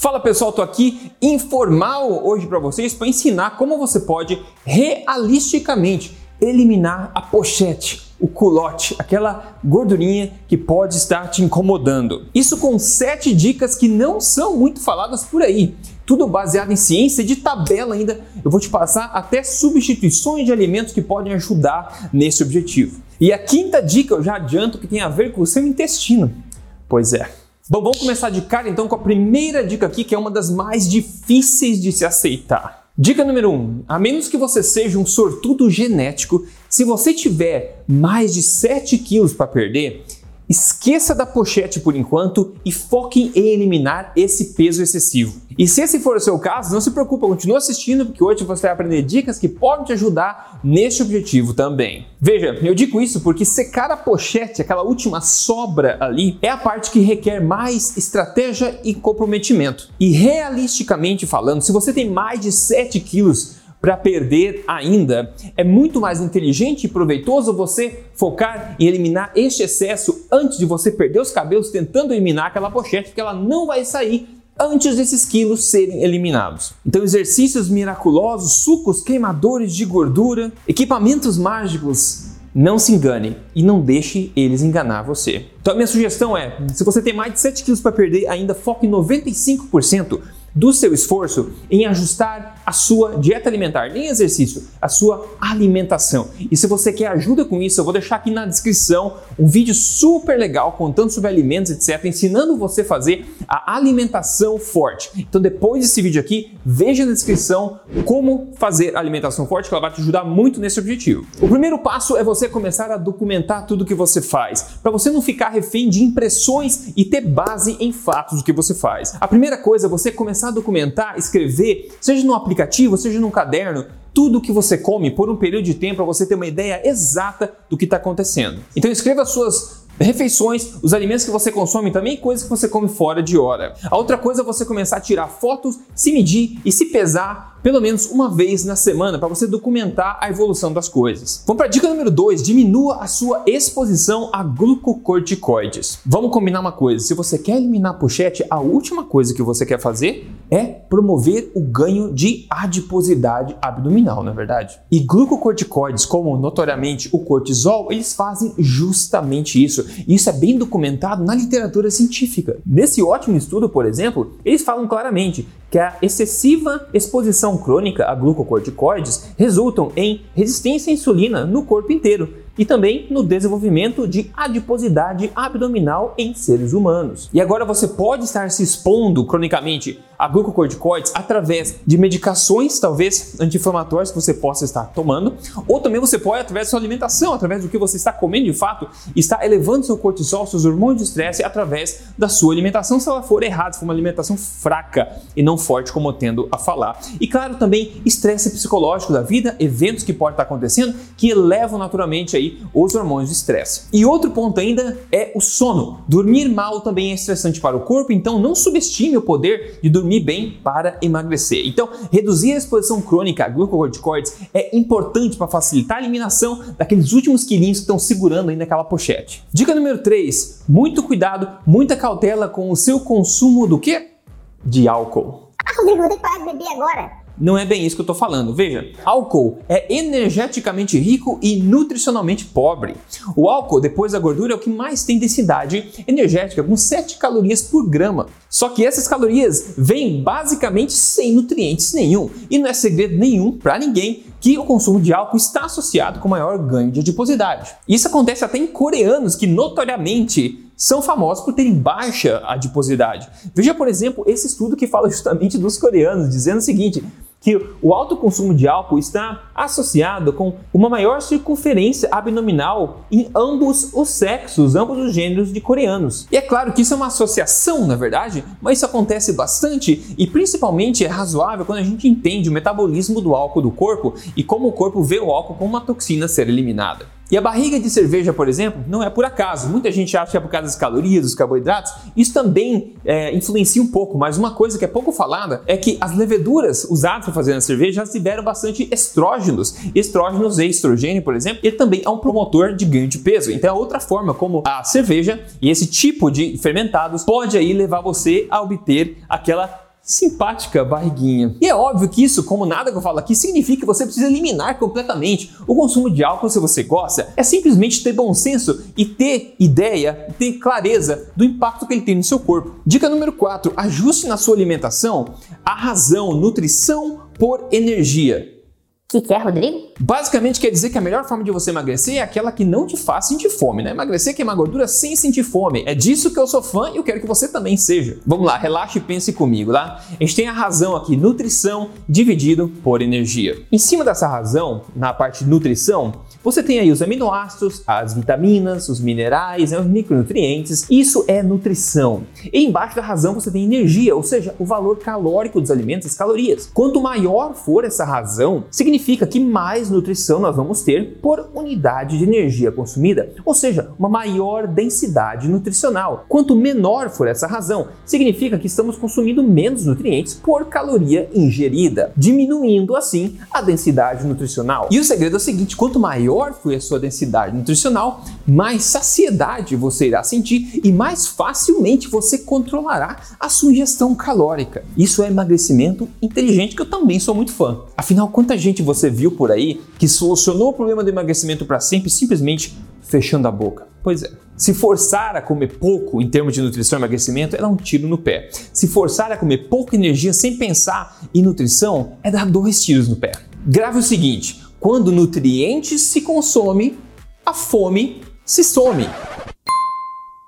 Fala pessoal, tô aqui informal hoje para vocês para ensinar como você pode realisticamente eliminar a pochete, o culote, aquela gordurinha que pode estar te incomodando. Isso com sete dicas que não são muito faladas por aí. Tudo baseado em ciência, de tabela ainda. Eu vou te passar até substituições de alimentos que podem ajudar nesse objetivo. E a quinta dica eu já adianto que tem a ver com o seu intestino. Pois é, Bom, vamos começar de cara então com a primeira dica aqui, que é uma das mais difíceis de se aceitar. Dica número 1: um, a menos que você seja um sortudo genético, se você tiver mais de 7 quilos para perder, Esqueça da pochete por enquanto e foque em eliminar esse peso excessivo. E se esse for o seu caso, não se preocupe, continue assistindo porque hoje você vai aprender dicas que podem te ajudar neste objetivo também. Veja, eu digo isso porque secar a pochete, aquela última sobra ali, é a parte que requer mais estratégia e comprometimento. E realisticamente falando, se você tem mais de 7 quilos para perder ainda. É muito mais inteligente e proveitoso você focar em eliminar este excesso antes de você perder os cabelos tentando eliminar aquela pochete, porque ela não vai sair antes desses quilos serem eliminados. Então, exercícios miraculosos, sucos queimadores de gordura, equipamentos mágicos. Não se engane e não deixe eles enganar você. Então, a minha sugestão é: se você tem mais de 7 quilos para perder, ainda foque em 95% do seu esforço em ajustar a sua dieta alimentar, nem exercício, a sua alimentação. E se você quer ajuda com isso, eu vou deixar aqui na descrição um vídeo super legal contando sobre alimentos, etc, ensinando você a fazer a alimentação forte. Então depois desse vídeo aqui, veja na descrição como fazer a alimentação forte, que ela vai te ajudar muito nesse objetivo. O primeiro passo é você começar a documentar tudo que você faz, para você não ficar refém de impressões e ter base em fatos do que você faz. A primeira coisa é você começar a documentar, escrever, seja no aplicativo, seja no caderno, tudo que você come por um período de tempo para você ter uma ideia exata do que está acontecendo. Então escreva suas refeições, os alimentos que você consome também coisas que você come fora de hora. A outra coisa é você começar a tirar fotos, se medir e se pesar pelo menos uma vez na semana para você documentar a evolução das coisas. Vamos para a dica número 2, diminua a sua exposição a glucocorticoides. Vamos combinar uma coisa, se você quer eliminar a pochete, a última coisa que você quer fazer é promover o ganho de adiposidade abdominal, não é verdade? E glucocorticoides, como notoriamente o cortisol, eles fazem justamente isso. Isso é bem documentado na literatura científica. Nesse ótimo estudo, por exemplo, eles falam claramente que a excessiva exposição crônica a glucocorticoides resultam em resistência à insulina no corpo inteiro e também no desenvolvimento de adiposidade abdominal em seres humanos. E agora você pode estar se expondo cronicamente a glucocorticoides através de medicações, talvez anti-inflamatórias que você possa estar tomando, ou também você pode através da sua alimentação, através do que você está comendo de fato, estar elevando seu cortisol, seus hormônios de estresse através da sua alimentação, se ela for errada, se for uma alimentação fraca e não forte como eu tendo a falar. E claro, também estresse psicológico da vida, eventos que podem estar acontecendo que elevam naturalmente aí os hormônios de estresse. E outro ponto ainda é o sono. Dormir mal também é estressante para o corpo, então não subestime o poder de dormir bem para emagrecer. Então, reduzir a exposição crônica a glucocorticoides é importante para facilitar a eliminação daqueles últimos quilinhos que estão segurando ainda aquela pochete. Dica número 3: muito cuidado, muita cautela com o seu consumo do que? De álcool. Ah, Rodrigo, vou ter que parar de beber agora. Não é bem isso que eu estou falando. Veja, álcool é energeticamente rico e nutricionalmente pobre. O álcool, depois da gordura, é o que mais tem densidade energética, com 7 calorias por grama. Só que essas calorias vêm basicamente sem nutrientes nenhum. E não é segredo nenhum para ninguém que o consumo de álcool está associado com maior ganho de adiposidade. Isso acontece até em coreanos que notoriamente são famosos por terem baixa adiposidade. Veja, por exemplo, esse estudo que fala justamente dos coreanos, dizendo o seguinte: que o alto consumo de álcool está associado com uma maior circunferência abdominal em ambos os sexos, ambos os gêneros de coreanos. E é claro que isso é uma associação, na verdade, mas isso acontece bastante e principalmente é razoável quando a gente entende o metabolismo do álcool do corpo e como o corpo vê o álcool como uma toxina ser eliminada. E a barriga de cerveja, por exemplo, não é por acaso. Muita gente acha que é por causa das calorias, dos carboidratos. Isso também é, influencia um pouco, mas uma coisa que é pouco falada é que as leveduras usadas para fazer a cerveja já liberam bastante estrógenos. Estrógenos e estrogênio, por exemplo, ele também é um promotor de ganho de peso. Então é outra forma como a cerveja e esse tipo de fermentados pode aí levar você a obter aquela simpática barriguinha. E é óbvio que isso, como nada que eu falo aqui, significa que você precisa eliminar completamente o consumo de álcool se você gosta. É simplesmente ter bom senso e ter ideia, ter clareza do impacto que ele tem no seu corpo. Dica número 4: ajuste na sua alimentação a razão, nutrição por energia. O que, que é, Rodrigo? Basicamente quer dizer que a melhor forma de você emagrecer é aquela que não te faz sentir fome, né? Emagrecer queimar gordura sem sentir fome. É disso que eu sou fã e eu quero que você também seja. Vamos lá, relaxe e pense comigo, tá? A gente tem a razão aqui, nutrição dividido por energia. Em cima dessa razão, na parte de nutrição, você tem aí os aminoácidos, as vitaminas, os minerais, né, os micronutrientes. Isso é nutrição. E embaixo da razão você tem energia, ou seja, o valor calórico dos alimentos, as calorias. Quanto maior for essa razão, significa que mais nutrição nós vamos ter por unidade de energia consumida, ou seja, uma maior densidade nutricional. Quanto menor for essa razão, significa que estamos consumindo menos nutrientes por caloria ingerida, diminuindo assim a densidade nutricional. E o segredo é o seguinte: quanto maior maior for a sua densidade nutricional, mais saciedade você irá sentir e mais facilmente você controlará a sua ingestão calórica. Isso é emagrecimento inteligente que eu também sou muito fã. Afinal, quanta gente você viu por aí que solucionou o problema do emagrecimento para sempre simplesmente fechando a boca? Pois é. Se forçar a comer pouco em termos de nutrição e emagrecimento é dar um tiro no pé. Se forçar a comer pouca energia sem pensar em nutrição é dar dois tiros no pé. Grave o seguinte: quando nutrientes se consome, a fome se some.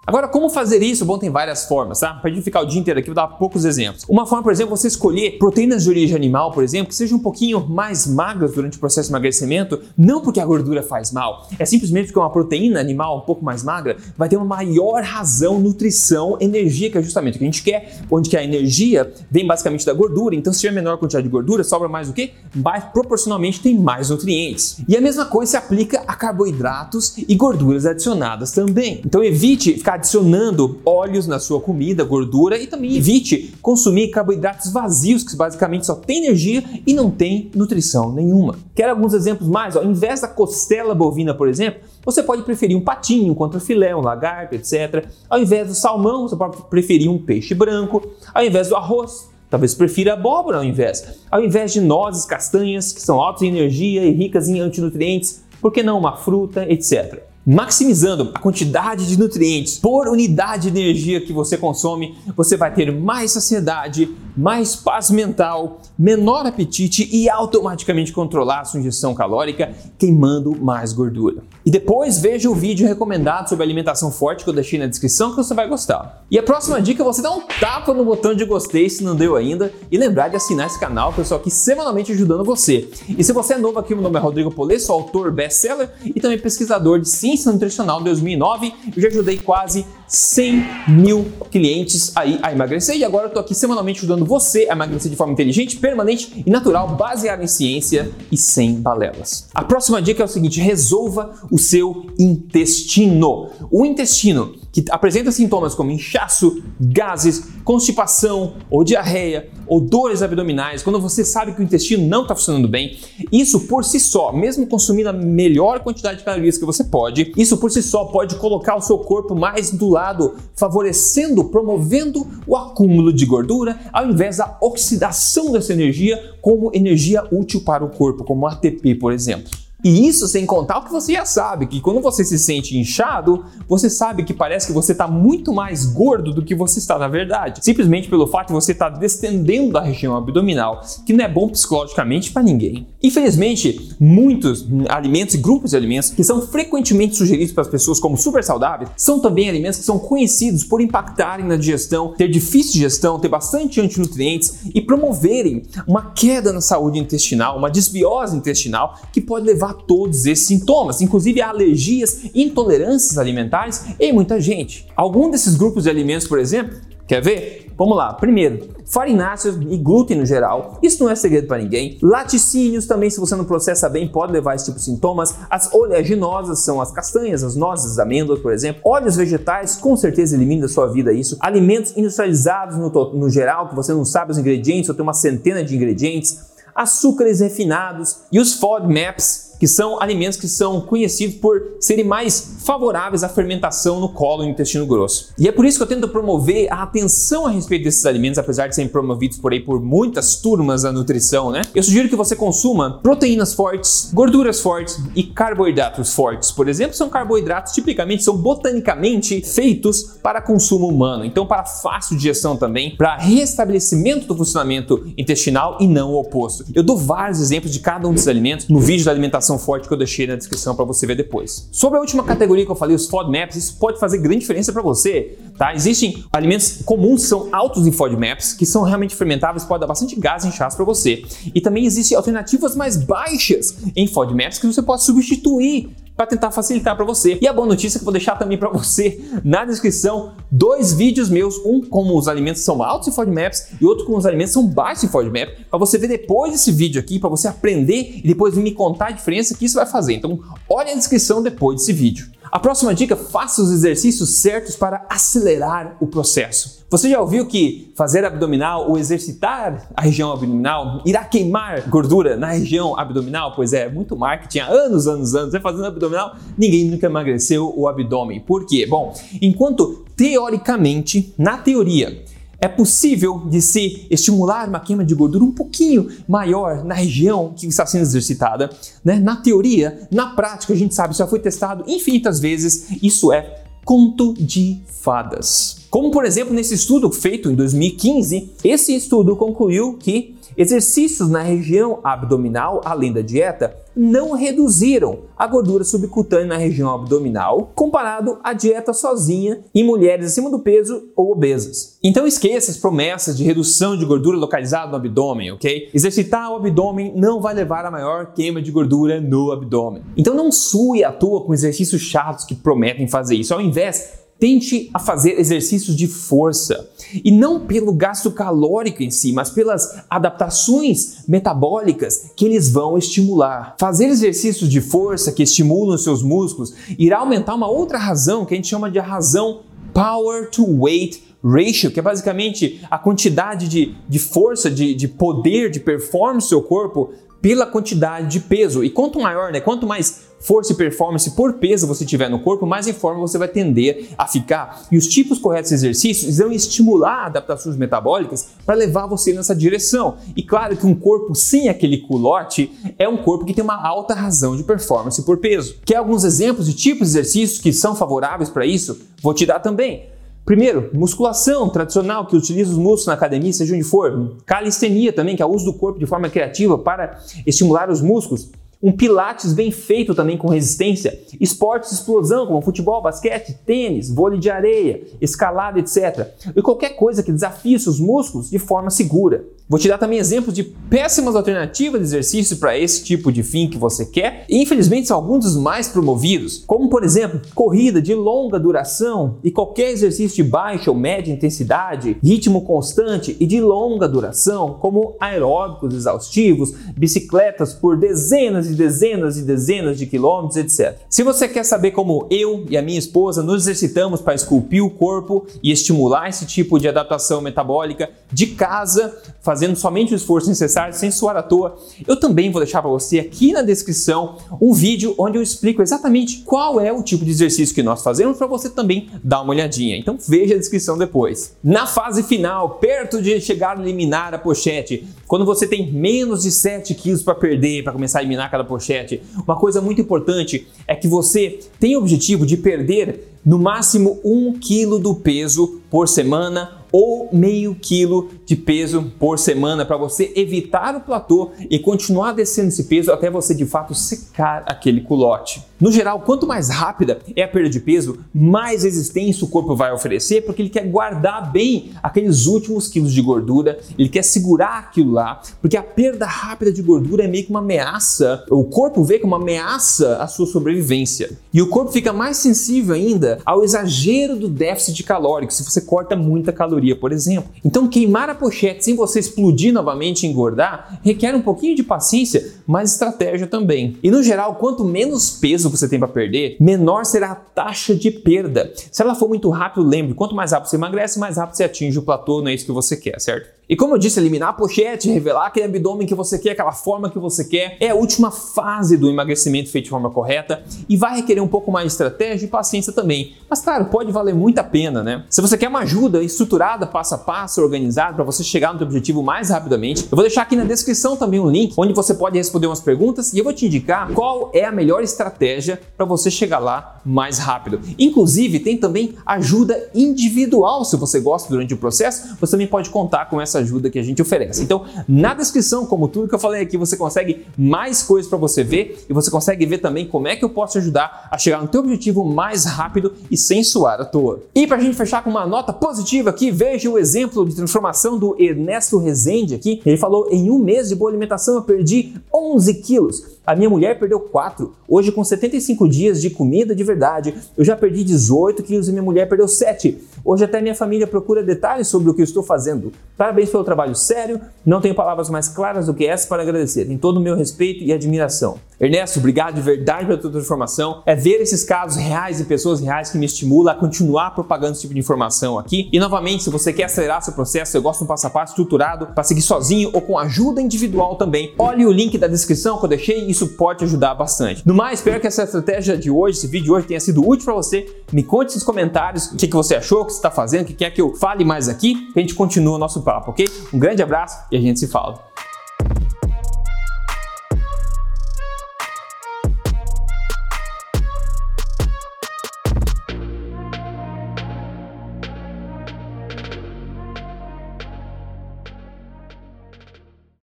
Agora, como fazer isso? Bom, tem várias formas, tá? Pra gente ficar o dia inteiro aqui, vou dar poucos exemplos. Uma forma, por exemplo, você escolher proteínas de origem animal, por exemplo, que sejam um pouquinho mais magras durante o processo de emagrecimento, não porque a gordura faz mal, é simplesmente porque uma proteína animal um pouco mais magra vai ter uma maior razão, nutrição, energia, que é justamente o que a gente quer, onde que a energia vem basicamente da gordura, então se tiver menor quantidade de gordura, sobra mais o quê? Mais proporcionalmente tem mais nutrientes. E a mesma coisa se aplica a carboidratos e gorduras adicionadas também. Então evite ficar adicionando óleos na sua comida, gordura e também evite consumir carboidratos vazios, que basicamente só tem energia e não tem nutrição nenhuma. Quer alguns exemplos mais? Ó, vez da costela bovina, por exemplo, você pode preferir um patinho contra filé, um lagarto, etc. Ao invés do salmão, você pode preferir um peixe branco. Ao invés do arroz, Talvez prefira abóbora ao invés. Ao invés de nozes, castanhas, que são altas em energia e ricas em antinutrientes, por que não uma fruta, etc maximizando a quantidade de nutrientes por unidade de energia que você consome, você vai ter mais saciedade, mais paz mental, menor apetite e automaticamente controlar a sua ingestão calórica, queimando mais gordura. E depois veja o vídeo recomendado sobre alimentação forte que eu deixei na descrição que você vai gostar. E a próxima dica é você dar um tapa no botão de gostei se não deu ainda e lembrar de assinar esse canal, pessoal, aqui semanalmente ajudando você. E se você é novo aqui, meu nome é Rodrigo Polê, sou autor best-seller e também pesquisador de ciência nutricional em 2009. Eu já ajudei quase 100 mil clientes aí a emagrecer e agora eu tô aqui semanalmente ajudando você a emagrecer de forma inteligente, permanente e natural, baseada em ciência e sem balelas. A próxima dica é o seguinte: resolva o seu intestino. O intestino que apresenta sintomas como inchaço, gases, constipação ou diarreia ou dores abdominais, quando você sabe que o intestino não está funcionando bem, isso por si só, mesmo consumindo a melhor quantidade de calorias que você pode, isso por si só pode colocar o seu corpo mais do lado, favorecendo, promovendo o acúmulo de gordura, ao invés da oxidação dessa energia como energia útil para o corpo, como ATP, por exemplo. E isso sem contar o que você já sabe, que quando você se sente inchado, você sabe que parece que você está muito mais gordo do que você está na verdade. Simplesmente pelo fato de você estar tá destendendo da região abdominal, que não é bom psicologicamente para ninguém. Infelizmente, muitos alimentos e grupos de alimentos que são frequentemente sugeridos para as pessoas como super saudáveis são também alimentos que são conhecidos por impactarem na digestão, ter difícil digestão, ter bastante antinutrientes e promoverem uma queda na saúde intestinal, uma desbiose intestinal que pode levar todos esses sintomas, inclusive alergias, intolerâncias alimentares em muita gente. Algum desses grupos de alimentos, por exemplo, Quer ver? Vamos lá. Primeiro, farináceos e glúten no geral. Isso não é segredo para ninguém. Laticínios também, se você não processa bem, pode levar esse tipo de sintomas. As oleaginosas são as castanhas, as nozes, as amêndoas, por exemplo. Óleos vegetais, com certeza elimina da sua vida isso. Alimentos industrializados no, no geral, que você não sabe os ingredientes ou tem uma centena de ingredientes. Açúcares refinados e os FODMAPs que são alimentos que são conhecidos por serem mais favoráveis à fermentação no colo e no intestino grosso. E é por isso que eu tento promover a atenção a respeito desses alimentos, apesar de serem promovidos por aí por muitas turmas da nutrição, né? Eu sugiro que você consuma proteínas fortes, gorduras fortes e carboidratos fortes. Por exemplo, são carboidratos tipicamente são botanicamente feitos para consumo humano, então para fácil digestão também, para restabelecimento do funcionamento intestinal e não o oposto. Eu dou vários exemplos de cada um desses alimentos no vídeo da alimentação forte que eu deixei na descrição para você ver depois. Sobre a última categoria que eu falei, os FODMAPs, isso pode fazer grande diferença para você, tá? Existem alimentos comuns que são altos em FODMAPs, que são realmente fermentáveis, pode dar bastante gás e inchaço para você. E também existem alternativas mais baixas em FODMAPs que você pode substituir para tentar facilitar para você. E a boa notícia que eu vou deixar também para você na descrição dois vídeos meus, um como os alimentos são altos em FODMAPs e outro como os alimentos são baixos em FODMAP, para você ver depois desse vídeo aqui, para você aprender e depois vir me contar a diferença que isso vai fazer. Então, olha a descrição depois desse vídeo. A próxima dica, faça os exercícios certos para acelerar o processo. Você já ouviu que fazer abdominal ou exercitar a região abdominal irá queimar gordura na região abdominal? Pois é, muito marketing há anos, anos, anos. Você fazendo abdominal, ninguém nunca emagreceu o abdômen. Por quê? Bom, enquanto teoricamente, na teoria, é possível de se estimular uma queima de gordura um pouquinho maior na região que está sendo exercitada. Né? Na teoria, na prática, a gente sabe, já foi testado infinitas vezes, isso é conto de fadas. Como, por exemplo, nesse estudo feito em 2015, esse estudo concluiu que Exercícios na região abdominal, além da dieta, não reduziram a gordura subcutânea na região abdominal comparado à dieta sozinha em mulheres acima do peso ou obesas. Então esqueça as promessas de redução de gordura localizada no abdômen, ok? Exercitar o abdômen não vai levar a maior queima de gordura no abdômen. Então não sue à toa com exercícios chatos que prometem fazer isso. Ao invés, tente a fazer exercícios de força. E não pelo gasto calórico em si, mas pelas adaptações metabólicas que eles vão estimular. Fazer exercícios de força que estimulam seus músculos irá aumentar uma outra razão que a gente chama de a razão power to weight ratio, que é basicamente a quantidade de, de força, de, de poder, de performance do seu corpo pela quantidade de peso. E quanto maior, né, quanto mais força e performance por peso você tiver no corpo, mais em forma você vai tender a ficar. E os tipos corretos de exercícios vão estimular adaptações metabólicas para levar você nessa direção. E claro que um corpo sem aquele culote é um corpo que tem uma alta razão de performance por peso. Quer alguns exemplos de tipos de exercícios que são favoráveis para isso? Vou te dar também. Primeiro, musculação tradicional que utiliza os músculos na academia, seja onde for. Calistenia também, que é o uso do corpo de forma criativa para estimular os músculos um pilates bem feito também com resistência, esportes de explosão como futebol, basquete, tênis, vôlei de areia, escalada, etc. E qualquer coisa que desafie seus músculos de forma segura. Vou te dar também exemplos de péssimas alternativas de exercício para esse tipo de fim que você quer, e infelizmente são alguns dos mais promovidos, como por exemplo, corrida de longa duração e qualquer exercício de baixa ou média intensidade, ritmo constante e de longa duração, como aeróbicos exaustivos, bicicletas por dezenas e dezenas e dezenas de quilômetros, etc. Se você quer saber como eu e a minha esposa nos exercitamos para esculpir o corpo e estimular esse tipo de adaptação metabólica de casa, fazendo somente o esforço necessário, sem suar à toa, eu também vou deixar para você aqui na descrição um vídeo onde eu explico exatamente qual é o tipo de exercício que nós fazemos para você também dar uma olhadinha. Então veja a descrição depois. Na fase final, perto de chegar a eliminar a pochete, quando você tem menos de 7 quilos para perder, para começar a eliminar pochete, uma coisa muito importante é que você tem o objetivo de perder no máximo 1 quilo do peso por semana ou meio quilo de peso por semana para você evitar o platô e continuar descendo esse peso até você de fato secar aquele culote. No geral, quanto mais rápida é a perda de peso, mais resistência o corpo vai oferecer, porque ele quer guardar bem aqueles últimos quilos de gordura, ele quer segurar aquilo lá, porque a perda rápida de gordura é meio que uma ameaça, o corpo vê como uma ameaça à sua sobrevivência. E o corpo fica mais sensível ainda ao exagero do déficit calórico, se você corta muita caloria, por exemplo. Então, queimar a pochete sem você explodir novamente e engordar requer um pouquinho de paciência, mas estratégia também. E no geral, quanto menos peso você tem para perder, menor será a taxa de perda. Se ela for muito rápido, lembre, quanto mais rápido você emagrece, mais rápido você atinge o platô, não é isso que você quer, certo? E como eu disse, eliminar a pochete, revelar aquele abdômen que você quer, aquela forma que você quer, é a última fase do emagrecimento feito de forma correta e vai requerer um pouco mais de estratégia e paciência também. Mas claro, pode valer muito a pena, né? Se você quer uma ajuda estruturada, passo a passo, organizada, para você chegar no seu objetivo mais rapidamente, eu vou deixar aqui na descrição também um link onde você pode responder umas perguntas e eu vou te indicar qual é a melhor estratégia para você chegar lá mais rápido. Inclusive, tem também ajuda individual. Se você gosta durante o processo, você também pode contar com essa ajuda que a gente oferece. Então, na descrição, como tudo que eu falei aqui, você consegue mais coisas para você ver e você consegue ver também como é que eu posso te ajudar a chegar no teu objetivo mais rápido e sem suar à toa. E para a gente fechar com uma nota positiva aqui, veja o exemplo de transformação do Ernesto Rezende aqui. Ele falou: em um mês de boa alimentação eu perdi 11 quilos. A minha mulher perdeu 4. Hoje, com 75 dias de comida de verdade, eu já perdi 18 quilos e minha mulher perdeu 7. Hoje, até minha família procura detalhes sobre o que eu estou fazendo. Parabéns pelo trabalho sério. Não tenho palavras mais claras do que essa para agradecer. Tem todo o meu respeito e admiração. Ernesto, obrigado de verdade pela tua transformação. É ver esses casos reais e pessoas reais que me estimula a continuar propagando esse tipo de informação aqui. E novamente, se você quer acelerar seu processo, eu gosto de um passo a passo estruturado para seguir sozinho ou com ajuda individual também. Olhe o link da descrição que eu deixei isso pode ajudar bastante. No mais, espero que essa estratégia de hoje, esse vídeo de hoje tenha sido útil para você. Me conte nos comentários o que, que você achou, o que você está fazendo, o que quer que eu fale mais aqui, que a gente continua o nosso papo, ok? Um grande abraço e a gente se fala.